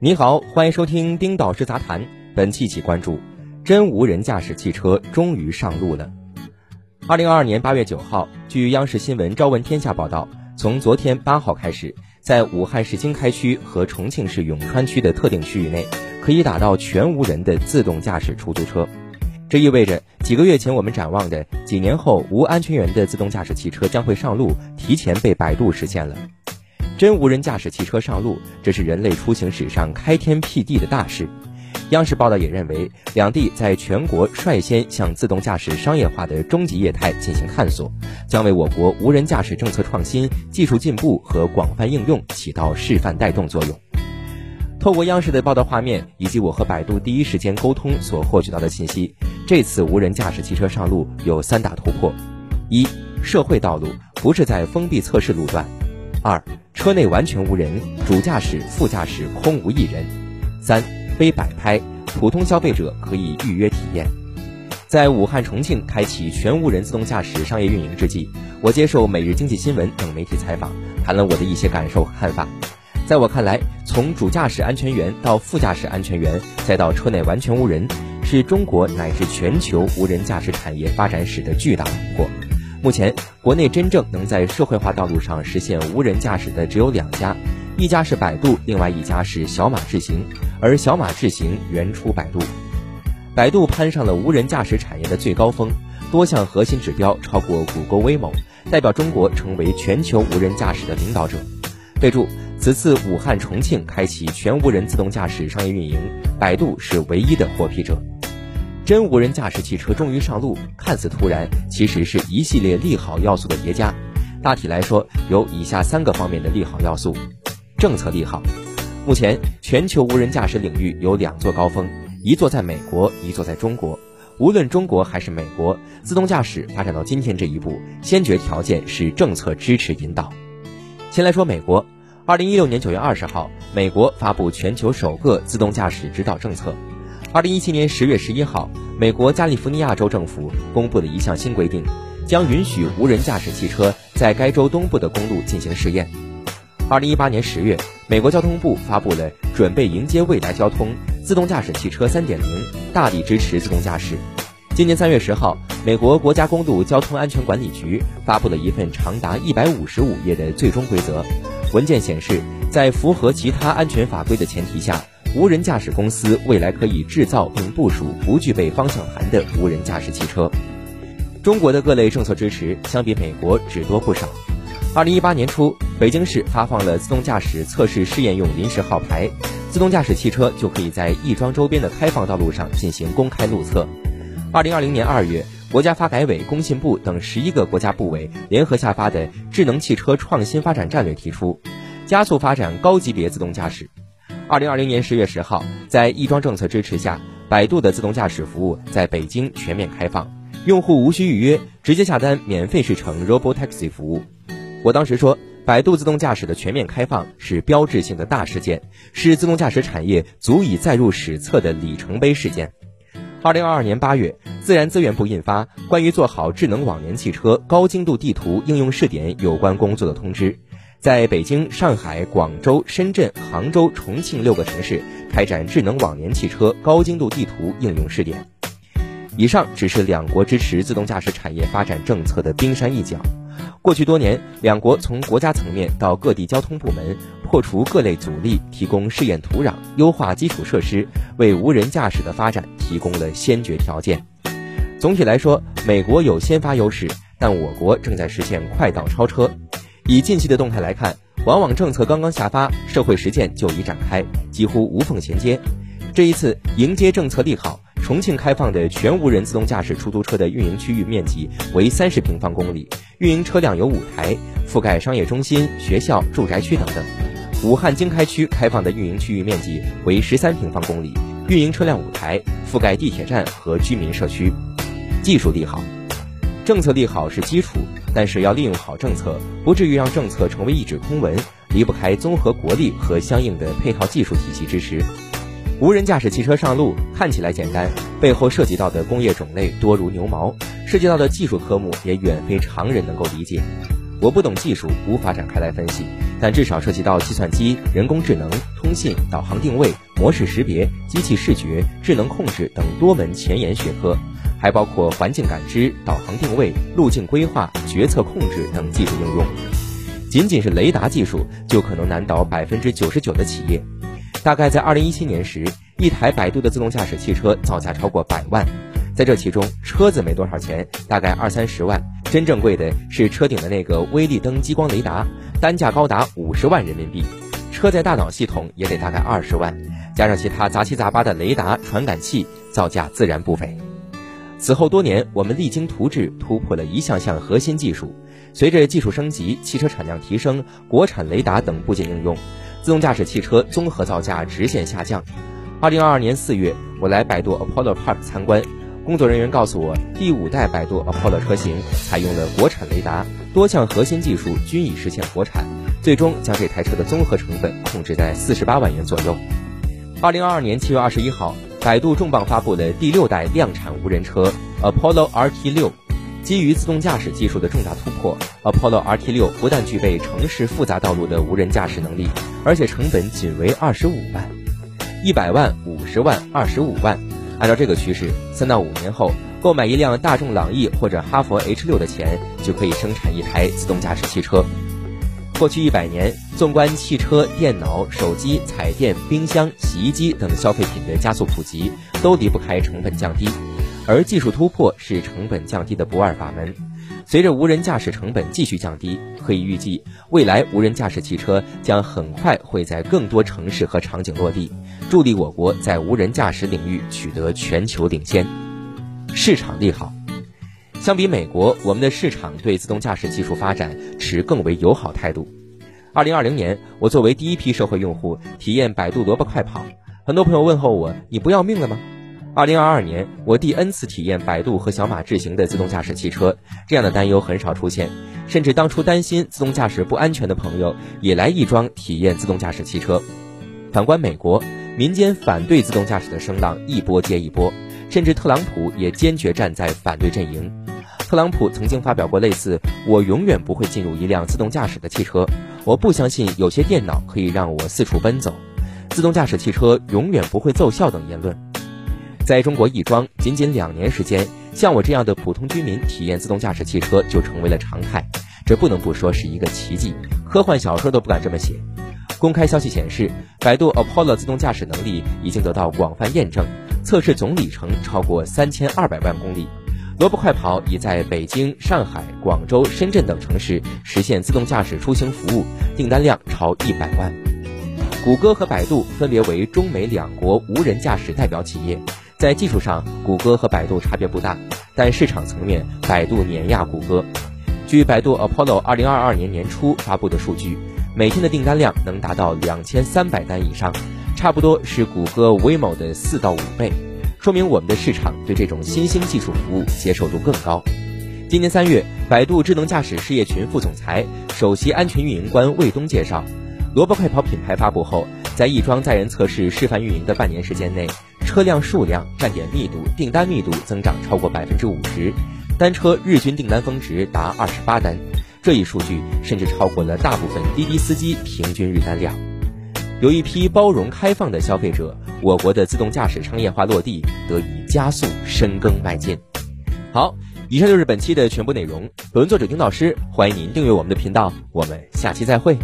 你好，欢迎收听丁导师杂谈。本期起关注：真无人驾驶汽车终于上路了。二零二二年八月九号，据央视新闻《朝闻天下》报道，从昨天八号开始，在武汉市经开区和重庆市永川区的特定区域内，可以打到全无人的自动驾驶出租车。这意味着几个月前我们展望的几年后无安全员的自动驾驶汽车将会上路，提前被百度实现了。真无人驾驶汽车上路，这是人类出行史上开天辟地的大事。央视报道也认为，两地在全国率先向自动驾驶商业化的终极业态进行探索，将为我国无人驾驶政策创新、技术进步和广泛应用起到示范带动作用。透过央视的报道画面以及我和百度第一时间沟通所获取到的信息，这次无人驾驶汽车上路有三大突破：一、社会道路不是在封闭测试路段；二、车内完全无人，主驾驶、副驾驶空无一人；三、非摆拍，普通消费者可以预约体验。在武汉、重庆开启全无人自动驾驶商业运营之际，我接受《每日经济新闻》等媒体采访，谈了我的一些感受和看法。在我看来，从主驾驶安全员到副驾驶安全员，再到车内完全无人，是中国乃至全球无人驾驶产业发展史的巨大突破。目前，国内真正能在社会化道路上实现无人驾驶的只有两家，一家是百度，另外一家是小马智行。而小马智行原出百度，百度攀上了无人驾驶产业的最高峰，多项核心指标超过谷歌、威猛，代表中国成为全球无人驾驶的领导者。备注：此次武汉、重庆开启全无人自动驾驶商业运营，百度是唯一的获批者。真无人驾驶汽车终于上路，看似突然，其实是一系列利好要素的叠加。大体来说，有以下三个方面的利好要素：政策利好。目前，全球无人驾驶领域有两座高峰，一座在美国，一座在中国。无论中国还是美国，自动驾驶发展到今天这一步，先决条件是政策支持引导。先来说美国，二零一六年九月二十号，美国发布全球首个自动驾驶指导政策。二零一七年十月十一号，美国加利福尼亚州政府公布了一项新规定，将允许无人驾驶汽车在该州东部的公路进行试验。二零一八年十月，美国交通部发布了《准备迎接未来交通：自动驾驶汽车三点零》，大力支持自动驾驶。今年三月十号，美国国家公路交通安全管理局发布了一份长达一百五十五页的最终规则。文件显示，在符合其他安全法规的前提下。无人驾驶公司未来可以制造并部署不具备方向盘的无人驾驶汽车。中国的各类政策支持相比美国只多不少。二零一八年初，北京市发放了自动驾驶测试试验用临时号牌，自动驾驶汽车就可以在亦庄周边的开放道路上进行公开路测。二零二零年二月，国家发改委、工信部等十一个国家部委联合下发的《智能汽车创新发展战略》提出，加速发展高级别自动驾驶。二零二零年十月十号，在亦庄政策支持下，百度的自动驾驶服务在北京全面开放，用户无需预约，直接下单免费试乘 Robotaxi 服务。我当时说，百度自动驾驶的全面开放是标志性的大事件，是自动驾驶产业足以载入史册的里程碑事件。二零二二年八月，自然资源部印发《关于做好智能网联汽车高精度地图应用试点有关工作的通知》。在北京、上海、广州、深圳、杭州、重庆六个城市开展智能网联汽车高精度地图应用试点。以上只是两国支持自动驾驶产业发展政策的冰山一角。过去多年，两国从国家层面到各地交通部门，破除各类阻力，提供试验土壤，优化基础设施，为无人驾驶的发展提供了先决条件。总体来说，美国有先发优势，但我国正在实现快道超车。以近期的动态来看，往往政策刚刚下发，社会实践就已展开，几乎无缝衔接。这一次迎接政策利好，重庆开放的全无人自动驾驶出租车的运营区域面积为三十平方公里，运营车辆有五台，覆盖商业中心、学校、住宅区等等。武汉经开区开放的运营区域面积为十三平方公里，运营车辆五台，覆盖地铁站和居民社区。技术利好。政策利好是基础，但是要利用好政策，不至于让政策成为一纸空文，离不开综合国力和相应的配套技术体系支持。无人驾驶汽车上路看起来简单，背后涉及到的工业种类多如牛毛，涉及到的技术科目也远非常人能够理解。我不懂技术，无法展开来分析，但至少涉及到计算机、人工智能、通信、导航定位、模式识别、机器视觉、智能控制等多门前沿学科，还包括环境感知、导航定位、路径规划、决策控制等技术应用。仅仅是雷达技术就可能难倒百分之九十九的企业。大概在二零一七年时，一台百度的自动驾驶汽车造价超过百万。在这其中，车子没多少钱，大概二三十万。真正贵的是车顶的那个微粒灯激光雷达，单价高达五十万人民币。车载大脑系统也得大概二十万，加上其他杂七杂八的雷达、传感器，造价自然不菲。此后多年，我们励精图治，突破了一项项核心技术。随着技术升级，汽车产量提升，国产雷达等部件应用，自动驾驶汽车综合造价直线下降。二零二二年四月，我来百度 Apollo Park 参观。工作人员告诉我，第五代百度 Apollo 车型采用了国产雷达，多项核心技术均已实现国产，最终将这台车的综合成本控制在四十八万元左右。二零二二年七月二十一号，百度重磅发布了第六代量产无人车 Apollo RT 六，基于自动驾驶技术的重大突破。Apollo RT 六不但具备城市复杂道路的无人驾驶能力，而且成本仅为二十五万，一百万、五十万、二十五万。按照这个趋势，三到五年后，购买一辆大众朗逸或者哈佛 H 六的钱，就可以生产一台自动驾驶汽车。过去一百年，纵观汽车、电脑、手机、彩电、冰箱、洗衣机等消费品的加速普及，都离不开成本降低，而技术突破是成本降低的不二法门。随着无人驾驶成本继续降低，可以预计，未来无人驾驶汽车将很快会在更多城市和场景落地，助力我国在无人驾驶领域取得全球领先。市场利好，相比美国，我们的市场对自动驾驶技术发展持更为友好态度。二零二零年，我作为第一批社会用户体验百度萝卜快跑，很多朋友问候我：“你不要命了吗？”二零二二年，我第 N 次体验百度和小马智行的自动驾驶汽车，这样的担忧很少出现，甚至当初担心自动驾驶不安全的朋友也来亦庄体验自动驾驶汽车。反观美国，民间反对自动驾驶的声浪一波接一波，甚至特朗普也坚决站在反对阵营。特朗普曾经发表过类似“我永远不会进入一辆自动驾驶的汽车，我不相信有些电脑可以让我四处奔走，自动驾驶汽车永远不会奏效”等言论。在中国亦庄，仅仅两年时间，像我这样的普通居民体验自动驾驶汽车就成为了常态，这不能不说是一个奇迹，科幻小说都不敢这么写。公开消息显示，百度 Apollo 自动驾驶能力已经得到广泛验证，测试总里程超过三千二百万公里。萝卜快跑已在北京、上海、广州、深圳等城市实现自动驾驶出行服务，订单量超一百万。谷歌和百度分别为中美两国无人驾驶代表企业。在技术上，谷歌和百度差别不大，但市场层面，百度碾压谷歌。据百度 Apollo 二零二二年年初发布的数据，每天的订单量能达到两千三百单以上，差不多是谷歌 Waymo 的四到五倍，说明我们的市场对这种新兴技术服务接受度更高。今年三月，百度智能驾驶事业群副总裁、首席安全运营官魏东介绍，萝卜快跑品牌发布后，在亦庄载人测试示范运营的半年时间内。车辆数量、站点密度、订单密度增长超过百分之五十，单车日均订单峰值达二十八单，这一数据甚至超过了大部分滴滴司机平均日单量。有一批包容开放的消费者，我国的自动驾驶商业化落地得以加速深耕迈进。好，以上就是本期的全部内容。本文作者丁老师，欢迎您订阅我们的频道，我们下期再会。